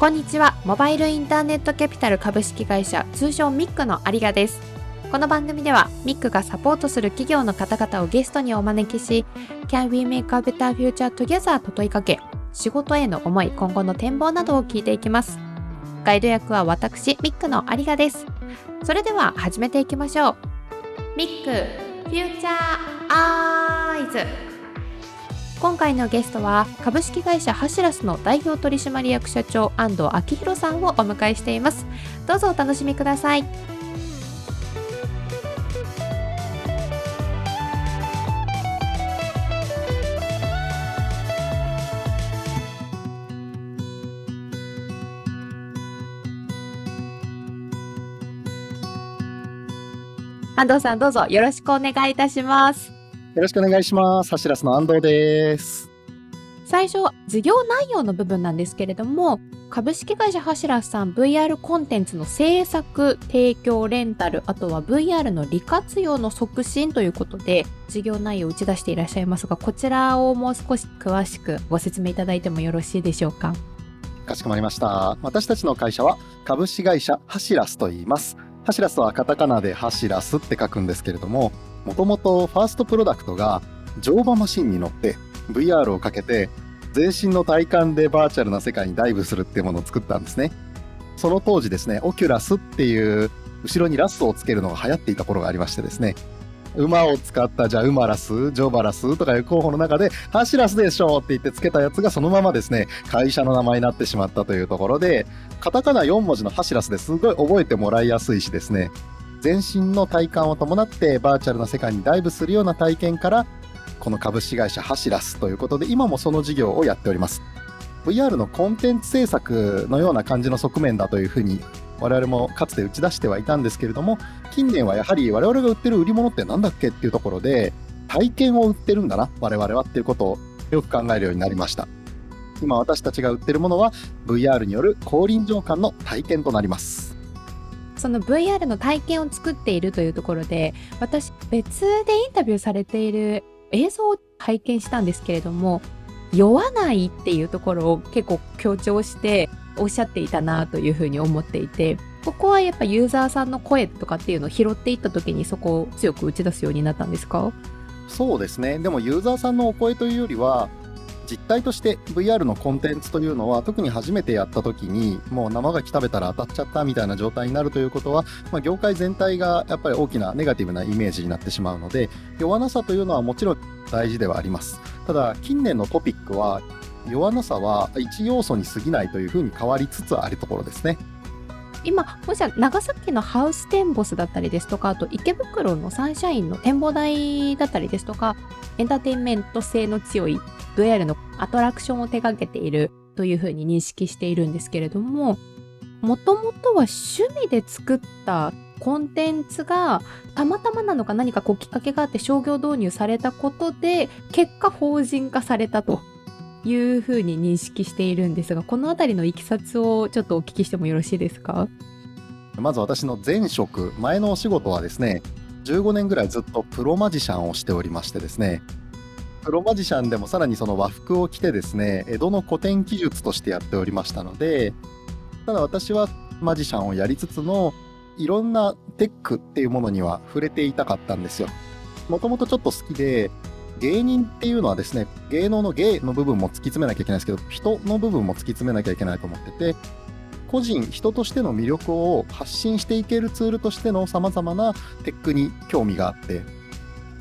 こんにちは。モバイルインターネットキャピタル株式会社通称ミックの有賀です。この番組ではミックがサポートする企業の方々をゲストにお招きし Can we make a better future together と問いかけ仕事への思い今後の展望などを聞いていきます。ガイド役は私ミックの有賀です。それでは始めていきましょう。ミックフューチャーアイズ今回のゲストは株式会社ハシラスの代表取締役社長安藤昭弘さんをお迎えしています。どうぞお楽しみください。安藤さんどうぞよろしくお願いいたします。よろしくお願いします。ハシラスの安藤です。最初、事業内容の部分なんですけれども、株式会社ハシラスさん VR コンテンツの制作、提供、レンタル、あとは VR の利活用の促進ということで、事業内容を打ち出していらっしゃいますが、こちらをもう少し詳しくご説明いただいてもよろしいでしょうか？かしこまりました。私たちの会社は株式会社ハシラスと言います。ハシラスはカタカナでハシラスって書くんですけれども、もともとファーストプロダクトが乗馬マシンに乗って VR をかけて全身の体感でバーチャルな世界にダイブするっていうものを作ったんですね。その当時ですね、オキュラスっていう後ろにラスをつけるのが流行っていた頃がありましてですね、馬を使ったじゃあ馬ラス、ジョバラスとかいう候補の中で、ハシラスでしょうって言ってつけたやつがそのままですね、会社の名前になってしまったというところで、カタカナ4文字のハシラスですごい覚えてもらいやすいしですね、全身の体感を伴ってバーチャルな世界にダイブするような体験からこの株式会社ハシラスということで今もその事業をやっております。VR のコンテンツ制作のような感じの側面だというふうに我々もかつて打ち出してはいたんですけれども近年はやはり我々が売ってる売り物って何だっけっていうところで体験を売ってるんだな我々はっていうことをよく考えるようになりました。今私たちが売ってるものは VR による高臨場感の体験となります。その VR の体験を作っているというところで私別でインタビューされている映像を拝見したんですけれども酔わないっていうところを結構強調しておっしゃっていたなというふうに思っていてここはやっぱユーザーさんの声とかっていうのを拾っていった時にそこを強く打ち出すようになったんですか？そうですね。でもユーザーさんのお声というよりは実態として VR のコンテンツというのは特に初めてやった時にもう生牡蠣食べたら当たっちゃったみたいな状態になるということは、まあ、業界全体がやっぱり大きなネガティブなイメージになってしまうので弱なさというのはもちろん大事ではあります。ただ近年のトピックは弱なさは一要素に過ぎないというふうに変わりつつあるところですね。今もし長崎のハウステンボスだったりですとかあと池袋のサンシャインの展望台だったりですとかエンターテインメント性の強い VR のアトラクションを手掛けているというふうに認識しているんですけれどももともとは趣味で作ったコンテンツがたまたまなのか何かこうきっかけがあって商業導入されたことで結果法人化されたと。いうふうに認識しているんですがこの辺りのいきさつをちょっとお聞きしてもよろしいですか？まず私の前職前のお仕事はですね15年ぐらいずっとプロマジシャンをしておりましてですねプロマジシャンでもさらにその和服を着てですね江戸の古典技術としてやっておりましたのでただ私はマジシャンをやりつつのいろんなテックっていうものには触れていたかったんですよ。もともとちょっと好きで芸人っていうのはですね芸能の芸の部分も突き詰めなきゃいけないですけど人の部分も突き詰めなきゃいけないと思ってて個人人としての魅力を発信していけるツールとしてのさまざまなテックに興味があって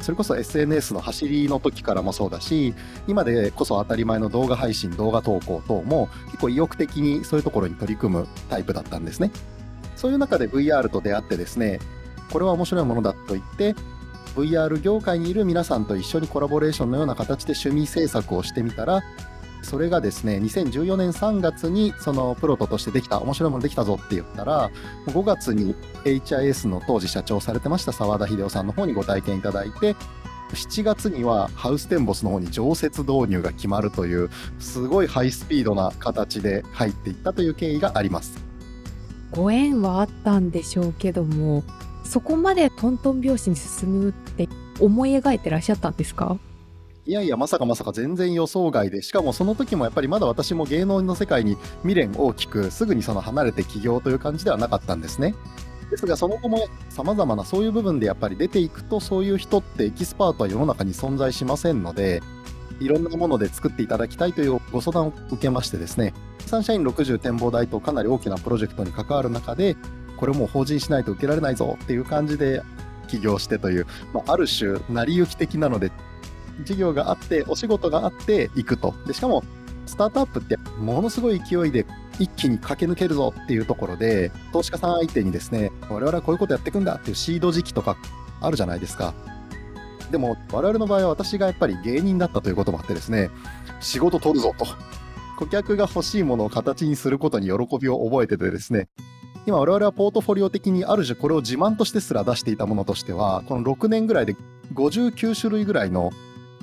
それこそ SNS の走りの時からもそうだし今でこそ当たり前の動画配信動画投稿等も結構意欲的にそういうところに取り組むタイプだったんですね。そういう中で VR と出会ってですねこれは面白いものだと言って VR 業界にいる皆さんと一緒にコラボレーションのような形で趣味制作をしてみたらそれがですね2014年3月にそのプロトとしてできた面白いものできたぞって言ったら5月に HIS の当時社長されてました澤田秀夫さんの方にご体験いただいて7月にはハウステンボスの方に常設導入が決まるというすごいハイスピードな形で入っていったという経緯があります。ご縁はあったんでしょうけどもそこまでトントン拍子に進むって思い描いてらっしゃったんですか？いやいや、まさかまさか全然予想外で、しかもその時もやっぱりまだ私も芸能の世界に未練大きく、すぐにその離れて起業という感じではなかったんですね。ですが、その後も様々なそういう部分でやっぱり出ていくと、そういう人ってエキスパートは世の中に存在しませんので、いろんなもので作っていただきたいというご相談を受けましてですね、サンシャイン60展望台とかなり大きなプロジェクトに関わる中で、これもう法人しないと受けられないぞっていう感じで起業してという、まあ、ある種、成り行き的なので、事業があって、お仕事があって行くと。でしかも、スタートアップってものすごい勢いで一気に駆け抜けるぞっていうところで、投資家さん相手にですね、我々はこういうことやっていくんだっていうシード時期とかあるじゃないですか。でも、我々の場合は私がやっぱり芸人だったということもあってですね、仕事取るぞと。顧客が欲しいものを形にすることに喜びを覚えててですね、今我々はポートフォリオ的にある種これを自慢としてすら出していたものとしては、この6年ぐらいで59種類ぐらいの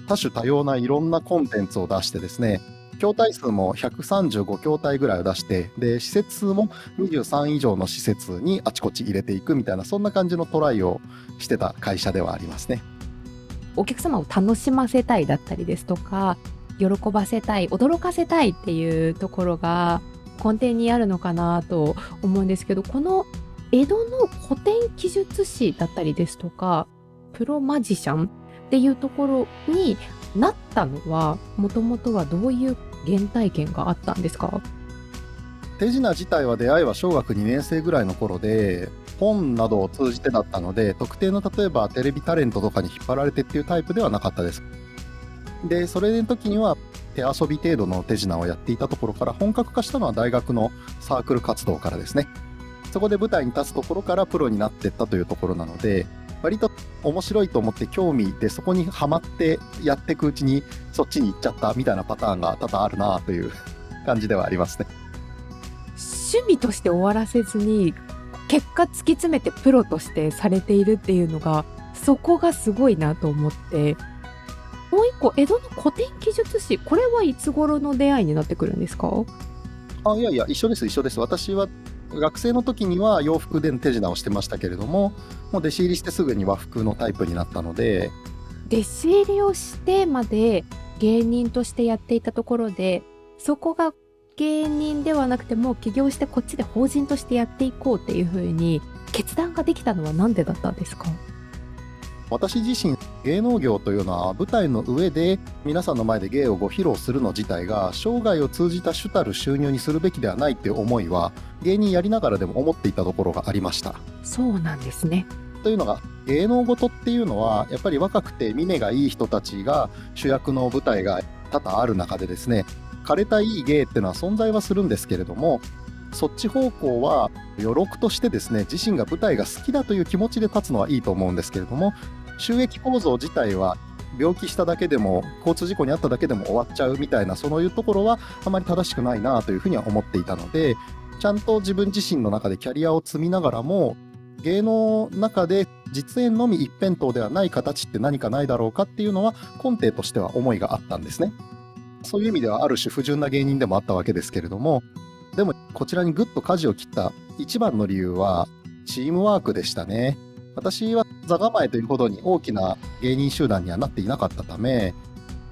多種多様ないろんなコンテンツを出してですね、筐体数も135筐体ぐらいを出して、で、施設数も23以上の施設にあちこち入れていくみたいな、そんな感じのトライをしてた会社ではありますね。お客様を楽しませたいだったりですとか、喜ばせたい、驚かせたいっていうところが根底にあるのかなと思うんですけど、この江戸の古典記述師だったりですとか、プロマジシャンっていうところになったのはもともとはどういう原体験があったんですか？手品自体は出会いは小学2年生ぐらいの頃で本などを通じてだったので特定の例えばテレビタレントとかに引っ張られてっていうタイプではなかったです。でそれの時には手遊び程度の手品をやっていたところから本格化したのは大学のサークル活動からですねそこで舞台に立つところからプロになっていったというところなので割と面白いと思って興味でそこにはまってやっていくうちにそっちに行っちゃったみたいなパターンが多々あるなという感じではありますね。趣味として終わらせずに結果突き詰めてプロとしてされているっていうのがそこがすごいなと思ってもう一個江戸の古典記述師これはいつ頃の出会いになってくるんですか？あいやいや一緒です一緒です。私は学生の時には洋服で手品をしてましたけれどももう弟子入りしてすぐに和服のタイプになったので。弟子入りをしてまで芸人としてやっていたところでそこが芸人ではなくても起業してこっちで法人としてやっていこうっていうふうに決断ができたのは何でだったんですか？私自身芸能業というのは舞台の上で皆さんの前で芸をご披露するの自体が生涯を通じた主たる収入にするべきではないっていう思いは芸人やりながらでも思っていたところがありました。そうなんですねというのが芸能事っていうのはやっぱり若くて峰がいい人たちが主役の舞台が多々ある中でですね枯れたいい芸っていうのは存在はするんですけれどもそっち方向は余力としてですね自身が舞台が好きだという気持ちで立つのはいいと思うんですけれども収益構造自体は病気しただけでも交通事故に遭っただけでも終わっちゃうみたいなそういうところはあまり正しくないなというふうには思っていたのでちゃんと自分自身の中でキャリアを積みながらも芸能の中で実演のみ一辺倒ではない形って何かないだろうかっていうのは根底としては思いがあったんですね。そういう意味ではある種不純な芸人でもあったわけですけれどもでもこちらにぐっと舵を切った一番の理由はチームワークでしたね。私は座構えというほどに大きな芸人集団にはなっていなかったため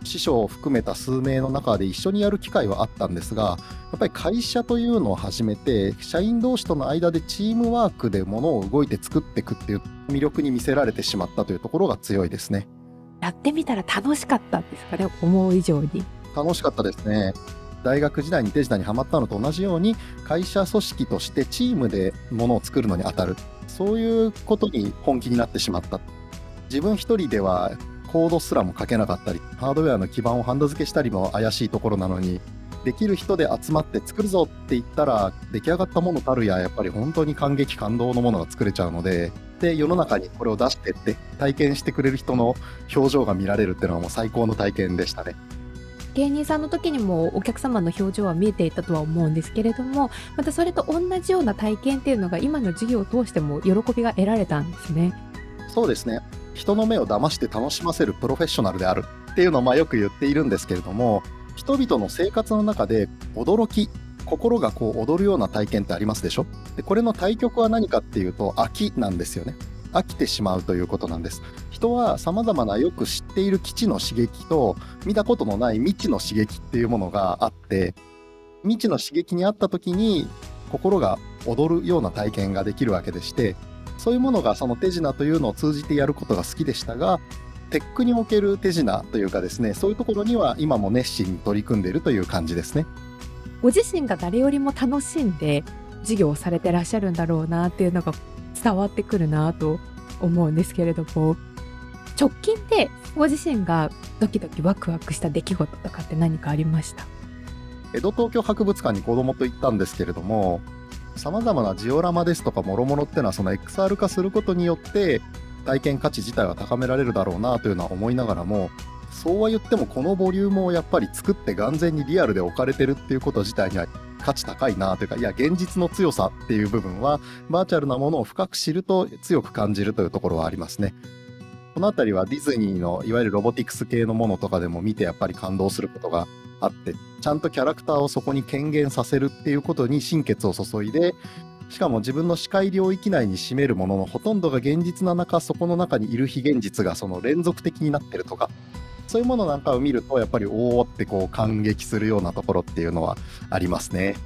師匠を含めた数名の中で一緒にやる機会はあったんですがやっぱり会社というのを始めて社員同士との間でチームワークで物を動いて作っていくっていう魅力に見せられてしまったというところが強いですね。やってみたら楽しかったんですかね思う以上に。楽しかったですね大学時代にデジタルにハマったのと同じように会社組織としてチームで物を作るのに当たるそういうことに本気になってしまった自分一人ではコードすらも書けなかったりハードウェアの基盤をハンド付けしたりも怪しいところなのにできる人で集まって作るぞって言ったら出来上がったものたるややっぱり本当に感激感動のものが作れちゃうのでで世の中にこれを出してって体験してくれる人の表情が見られるっていうのはもう最高の体験でしたね。芸人さんの時にもお客様の表情は見えていたとは思うんですけれどもまたそれと同じような体験っていうのが今の授業を通しても喜びが得られたんですね。そうですね。人の目を騙して楽しませるプロフェッショナルであるっていうのをまあよく言っているんですけれども人々の生活の中で驚き心がこう踊るような体験ってありますでしょ？でこれの対極は何かっていうと飽きなんですよね。飽きてしまうということなんです人はさまざまなよく知っている基地の刺激と見たことのない未知の刺激っていうものがあって未知の刺激にあった時に心が踊るような体験ができるわけでしてそういうものがその手品というのを通じてやることが好きでしたがテックにおける手品というかですねそういうところには今も熱心に取り組んでいるという感じですね。ご自身が誰よりも楽しんで授業をされてらっしゃるんだろうなっていうのが伝わってくるなと思うんですけれども直近でご自身がドキドキワクワクした出来事とかって何かありました？江戸東京博物館に子供と行ったんですけれどもさまざまなジオラマですとかもろもろっていうのはその XR 化することによって体験価値自体は高められるだろうなというのは思いながらもそうは言ってもこのボリュームをやっぱり作って眼前にリアルで置かれてるっていうこと自体には価値高いなというかいや現実の強さっていう部分はバーチャルなものを深く知ると強く感じるというところはありますね。この辺りはディズニーのいわゆるロボティクス系のものとかでも見てやっぱり感動することがあってちゃんとキャラクターをそこに権限させるっていうことに心血を注いでしかも自分の視界領域内に占めるもののほとんどが現実な中そこの中にいる非現実がその連続的になってるとかそういうものなんかを見るとやっぱりおおってこう感激するようなところっていうのはありますね。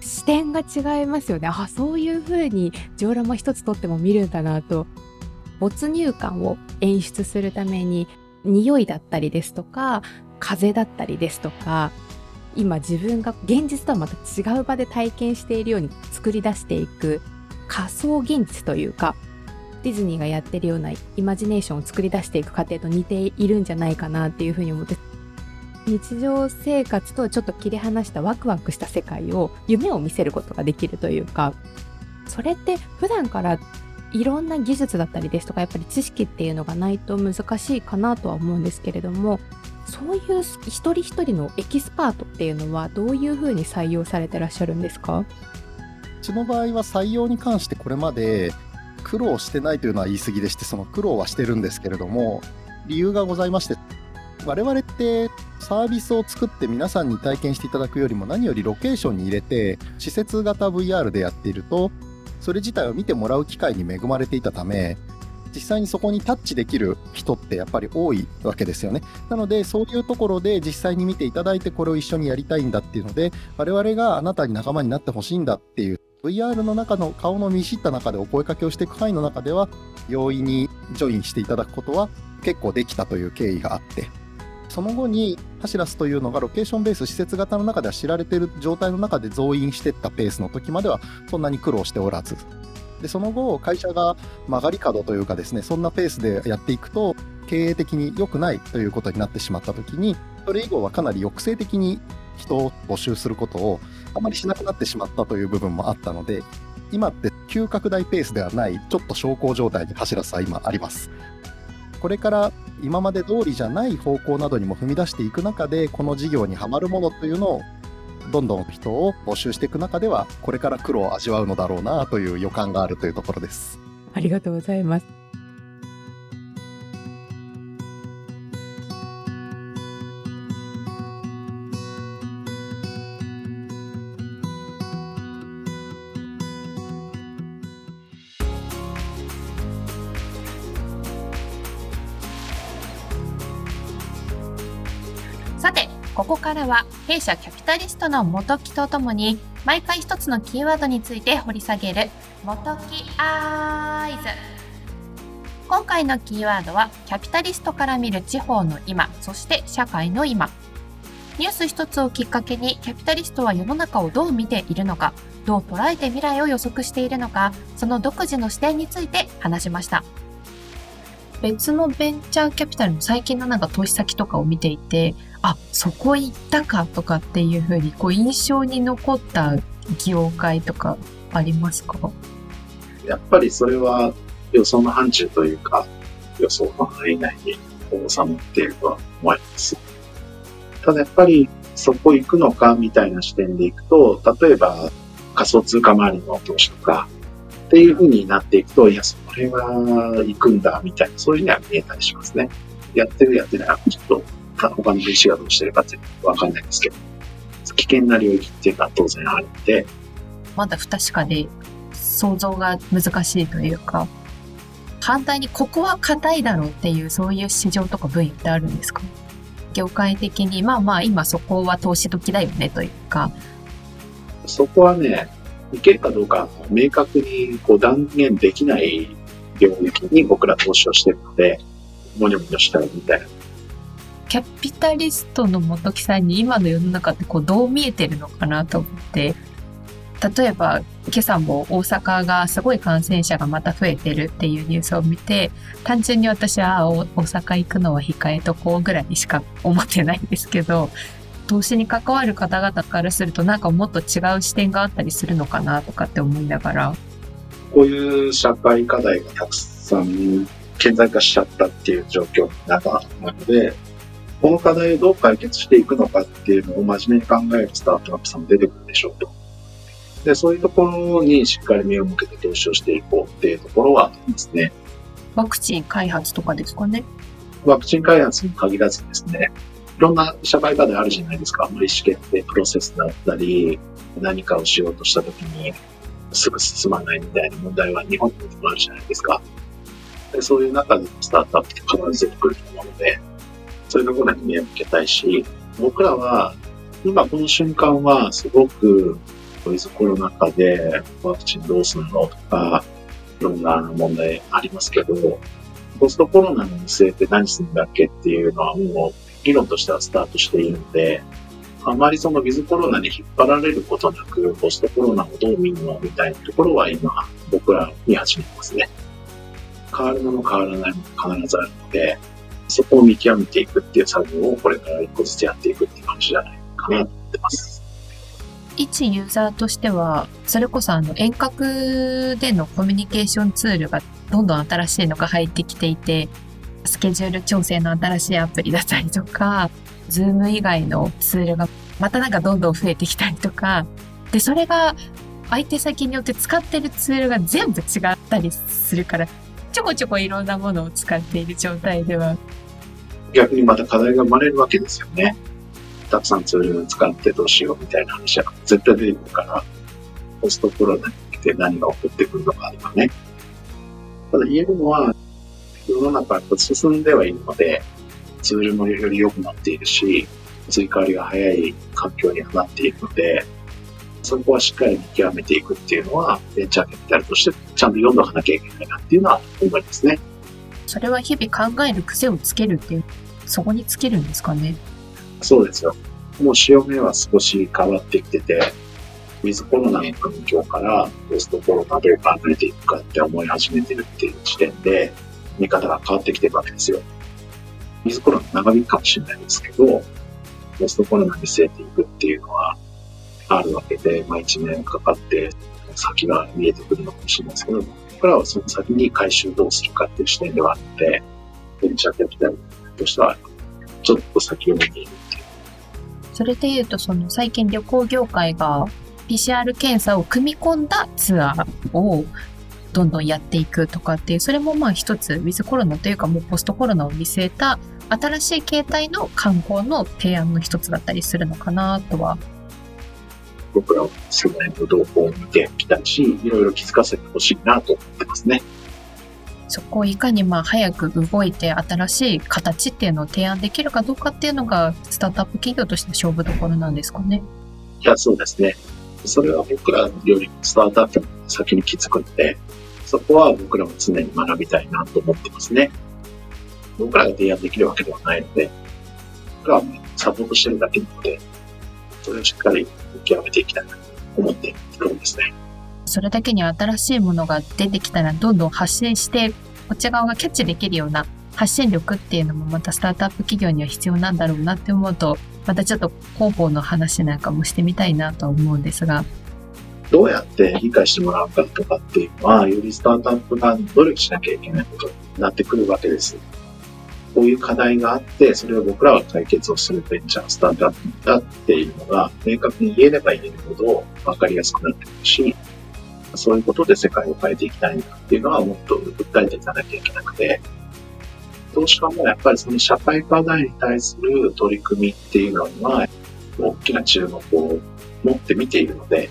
視点が違いますよねあそういう風にジオラマ一つとっても見るんだなと没入感を演出するために匂いだったりですとか風だったりですとか今自分が現実とはまた違う場で体験しているように作り出していく仮想現実というかディズニーがやってるようなイマジネーションを作り出していく過程と似ているんじゃないかなっていうふうに思って。日常生活とちょっと切り離したワクワクした世界を夢を見せることができるというかそれって普段からいろんな技術だったりですとかやっぱり知識っていうのがないと難しいかなとは思うんですけれどもそういう一人一人のエキスパートっていうのはどういうふうに採用されてらっしゃるんですか？うちの場合は採用に関してこれまで苦労してないというのは言い過ぎでしてその苦労はしてるんですけれども理由がございまして我々ってサービスを作って皆さんに体験していただくよりも何よりロケーションに入れて施設型 VR でやっているとそれ自体を見てもらう機会に恵まれていたため実際にそこにタッチできる人ってやっぱり多いわけですよね。なので、そういうところで実際に見ていただいて、これを一緒にやりたいんだっていうので、我々があなたに仲間になってほしいんだっていう、VR の中の顔の見知った中でお声かけをしていく範囲の中では、容易にジョインしていただくことは結構できたという経緯があって、その後にハシラスというのがロケーションベース施設型の中では知られている状態の中で増員していったペースの時まではそんなに苦労しておらず。でその後会社が曲がり角というかですねそんなペースでやっていくと経営的に良くないということになってしまった時にそれ以後はかなり抑制的に人を募集することをあまりしなくなってしまったという部分もあったので今って急拡大ペースではないちょっと小康状態に走らすは今あります。これから今まで通りじゃない方向などにも踏み出していく中でこの事業にはまるものというのをどんどん人を募集していく中ではこれから苦労を味わうのだろうなという予感があるというところです。ありがとうございます。ここからは弊社キャピタリストの元木とともに毎回一つのキーワードについて掘り下げる元木アイズ今回のキーワードはキャピタリストから見る地方の今そして社会の今。ニュース一つをきっかけにキャピタリストは世の中をどう見ているのかどう捉えて未来を予測しているのかその独自の視点について話しました。別のベンチャーキャピタルの最近のなんか投資先とかを見ていてあそこ行ったかとかっていうふうにこう印象に残った業界とかありますか？やっぱりそれは予想の範疇というか予想の範囲内に収まっているとは思います。ただやっぱりそこ行くのかみたいな視点でいくと、例えば仮想通貨周りの投資とかっていう風になっていくと、いや、それは行くんだみたいな、そういうのは見えたりしますね。やってるやってないはちょっと他の VC がどうしてるかってわかんないですけど、危険な領域っていうのは当然あるので。まだ不確かで想像が難しいというか。反対にここは硬いだろうっていうそういう市場とか分野ってあるんですか？業界的にまあまあ今そこは投資時だよねというかそこはね、いけるかどうか明確にこう断言できない領域に僕ら投資をしてるので、もにょもにょしたいみたいな。キャピタリストの元木さんに今の世の中ってこうどう見えてるのかなと思って。例えば今朝も大阪がすごい感染者がまた増えてるっていうニュースを見て単純に私は大阪行くのは控えとこうぐらいにしか思ってないんですけど投資に関わる方々からするとなんかもっと違う視点があったりするのかなとかって思いながら。こういう社会課題がたくさん顕在化しちゃったっていう状況の中なのでこの課題をどう解決していくのかっていうのを真面目に考えるスタートアップさんも出てくるでしょうと。で、そういうところにしっかり目を向けて投資をしていこうっていうところはありますね。ワクチン開発とかですかね。ワクチン開発に限らずですね、いろんな社会課題あるじゃないですか。意思決定プロセスだったり、何かをしようとしたときにすぐ進まないみたいな問題は日本にもあるじゃないですか。でそういう中でスタートアップって必ず出てくると思うので、そういうところに目を向けたいし、僕らは今この瞬間はすごくウィズコロナ禍でワクチンどうするのとか、いろんな問題ありますけど、ポストコロナの見据えて何するんだっけっていうのはもう議論としてはスタートしているので、あまりそのウィズコロナに引っ張られることなく、ポストコロナをどう見るのみたいなところは今、僕ら見始めてますね。変わるもの変わらないもの必ずあるので、そこを見極めていくっていう作業をこれから一個ずつやっていくっていう感じじゃないかなと思ってます。一ユーザーとしては、それこそあの遠隔でのコミュニケーションツールがどんどん新しいのが入ってきていて、スケジュール調整の新しいアプリだったりとか、 Zoom 以外のツールがまたなんかどんどん増えてきたりとか、で、それが相手先によって使ってるツールが全部違ったりするから、ちょこちょこいろんなものを使っている状態では。逆にまた課題が生まれるわけですよね。たくさんツールを使ってどうしようみたいな話は絶対出てくるから、ポストコロナに来て何が起こってくるのかとかね。ただ言えるのは、世の中は進んではいるので、ツールもより良くなっているし、追加割が早い環境にはなっているので、そこはしっかり見極めていくっていうのは、ベンチャーキャピタルとしてちゃんと読んどかなきゃいけないなっていうのは思いますね。それは日々考える癖をつけるっていう、そこにつけるんですかね。そうですよ。もう潮目は少し変わってきてて、ウィズコロナの環境からポストコロナどう考えていくかって思い始めてるっていう時点で、見方が変わってきてるわけですよ。ウィズコロナ長引くかもしれないですけど、ポストコロナに据えていくっていうのはあるわけで、まあ1年かかって先が見えてくるのかもしれないですけど、僕らはその先に回収どうするかっていう視点ではあるので、ベンチャーキャピタルとしては、ちょっと先を見ているそれで言うと、その最近旅行業界が PCR 検査を組み込んだツアーをどんどんやっていくとかっていう、それもまあ一つ、ウィズコロナというかもうポストコロナを見据えた新しい形態の観光の提案の一つだったりするのかなとは。僕らはその辺の動向を見てきたし、いろいろ気づかせてほしいなと思ってますね。そこをいかにまあ早く動いて新しい形っていうのを提案できるかどうかっていうのがスタートアップ企業として勝負どころなんですかね。いや、そうですね。それは僕らよりスタートアップの先に気づくので、そこは僕らも常に学びたいなと思ってますね。僕らが提案できるわけではないので、僕らはサポートしてるだけなので、それをしっかり見極めていきたいなと思っているんですね。それだけに新しいものが出てきたらどんどん発信してこっち側がキャッチできるような発信力っていうのもまたスタートアップ企業には必要なんだろうなって思うとまたちょっと広報の話なんかもしてみたいなと思うんですがどうやって理解してもらうかとかっていうのはよりスタートアップが努力しなきゃいけないことになってくるわけですこういう課題があって、それを僕らは解決をするベンチャースタートアップだっていうのが明確に言えれば言えるほど分かりやすくなってくるし、そういうことで世界を変えていきたいんだっていうのはもっと訴えていかなきゃいけなくて、投資家もやっぱりその社会課題に対する取り組みっていうのは、大きな注目を持って見ているので、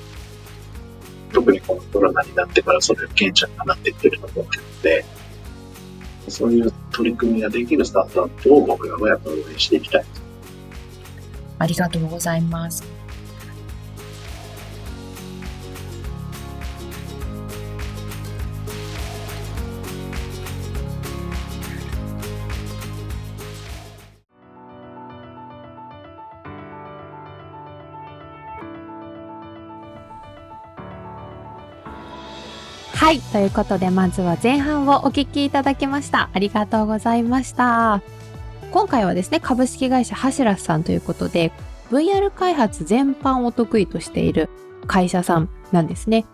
特にこのコロナになってからそれを顕著になっていってると思ってるので、そういう取り組みができるスタートアップを僕らはやっぱ応援していきたい。ありがとうございます。はい。ということで、まずは前半をお聞きいただきました。ありがとうございました。今回はですね、株式会社ハシラスさんということで、VR 開発全般を得意としている会社さんなんですね。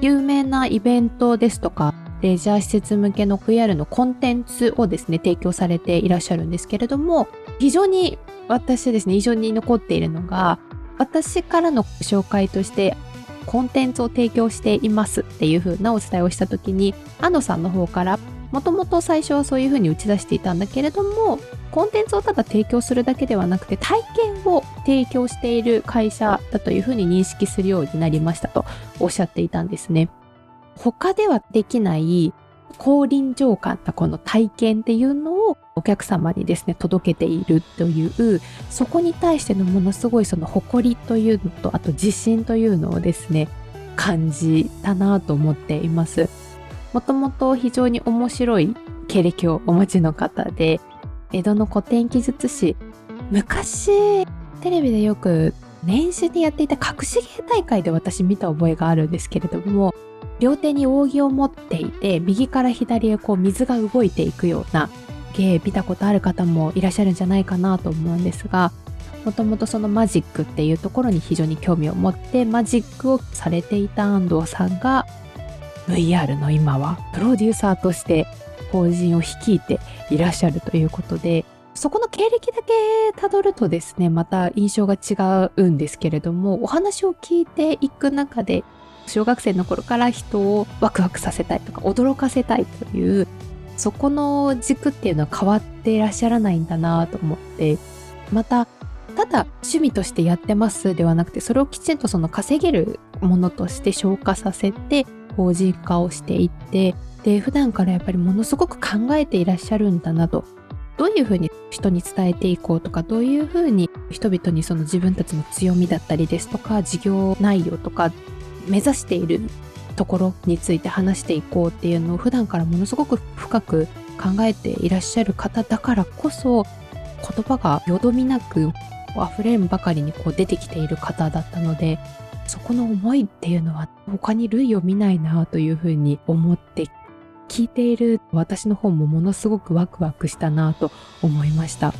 有名なイベントですとか、レジャー施設向けの VR のコンテンツをですね、提供されていらっしゃるんですけれども、非常に私ですね、印象に残っているのが、私からの紹介としてコンテンツを提供していますっていう風なお伝えをした時に安野さんの方からもともと最初はそういう風に打ち出していたんだけれどもコンテンツをただ提供するだけではなくて体験を提供している会社だという風に認識するようになりましたとおっしゃっていたんですね。他ではできない高臨場感なこの体験っていうのをお客様にですね届けているというそこに対してのものすごいその誇りというのとあと自信というのをですね感じたなと思っています。もともと非常に面白い経歴をお持ちの方で江戸の古典記述師昔テレビでよく年始でやっていた隠し芸大会で私見た覚えがあるんですけれども両手に扇を持っていて右から左へこう水が動いていくような芸見たことある方もいらっしゃるんじゃないかなと思うんですがもともとそのマジックっていうところに非常に興味を持ってマジックをされていた安藤さんが VR の今はプロデューサーとして法人を率いていらっしゃるということでそこの経歴だけたどるとですねまた印象が違うんですけれどもお話を聞いていく中で小学生の頃から人をワクワクさせたいとか驚かせたいというそこの軸っていうのは変わっていらっしゃらないんだなと思ってまたただ趣味としてやってますではなくてそれをきちんとその稼げるものとして消化させて法人化をしていってで普段からやっぱりものすごく考えていらっしゃるんだなとどういうふうに人に伝えていこうとかどういうふうに人々にその自分たちの強みだったりですとか事業内容とか目指しているところについて話していこうっていうのを普段からものすごく深く考えていらっしゃる方だからこそ言葉がよどみなく溢れんばかりにこう出てきている方だったのでそこの思いっていうのは他に類を見ないなというふうに思って聞いている私の方もものすごくワクワクしたなと思いました。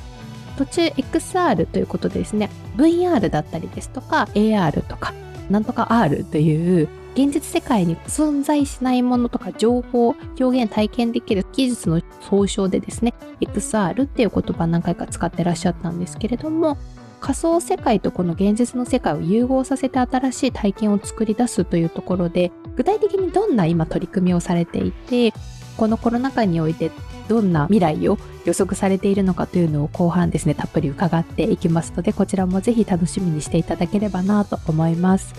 途中 XR ということでですね VR だったりですとか AR とかなんとか R という現実世界に存在しないものとか情報、表現、体験できる技術の総称でですね、XR っていう言葉何回か使ってらっしゃったんですけれども、仮想世界とこの現実の世界を融合させて新しい体験を作り出すというところで、具体的にどんな今取り組みをされていて、このコロナ禍においてどんな未来を予測されているのかというのを後半ですね、たっぷり伺っていきますので、こちらもぜひ楽しみにしていただければなと思います。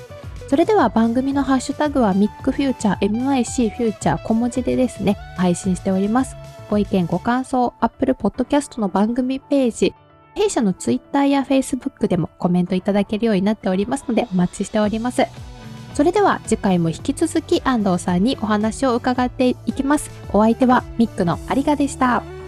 それでは番組のハッシュタグはミックフューチャー MIC フューチャー小文字でですね、配信しております。ご意見ご感想、Apple Podcast の番組ページ、弊社の Twitter や Facebook でもコメントいただけるようになっておりますのでお待ちしております。それでは次回も引き続き安藤さんにお話を伺っていきます。お相手はミックの有賀でした。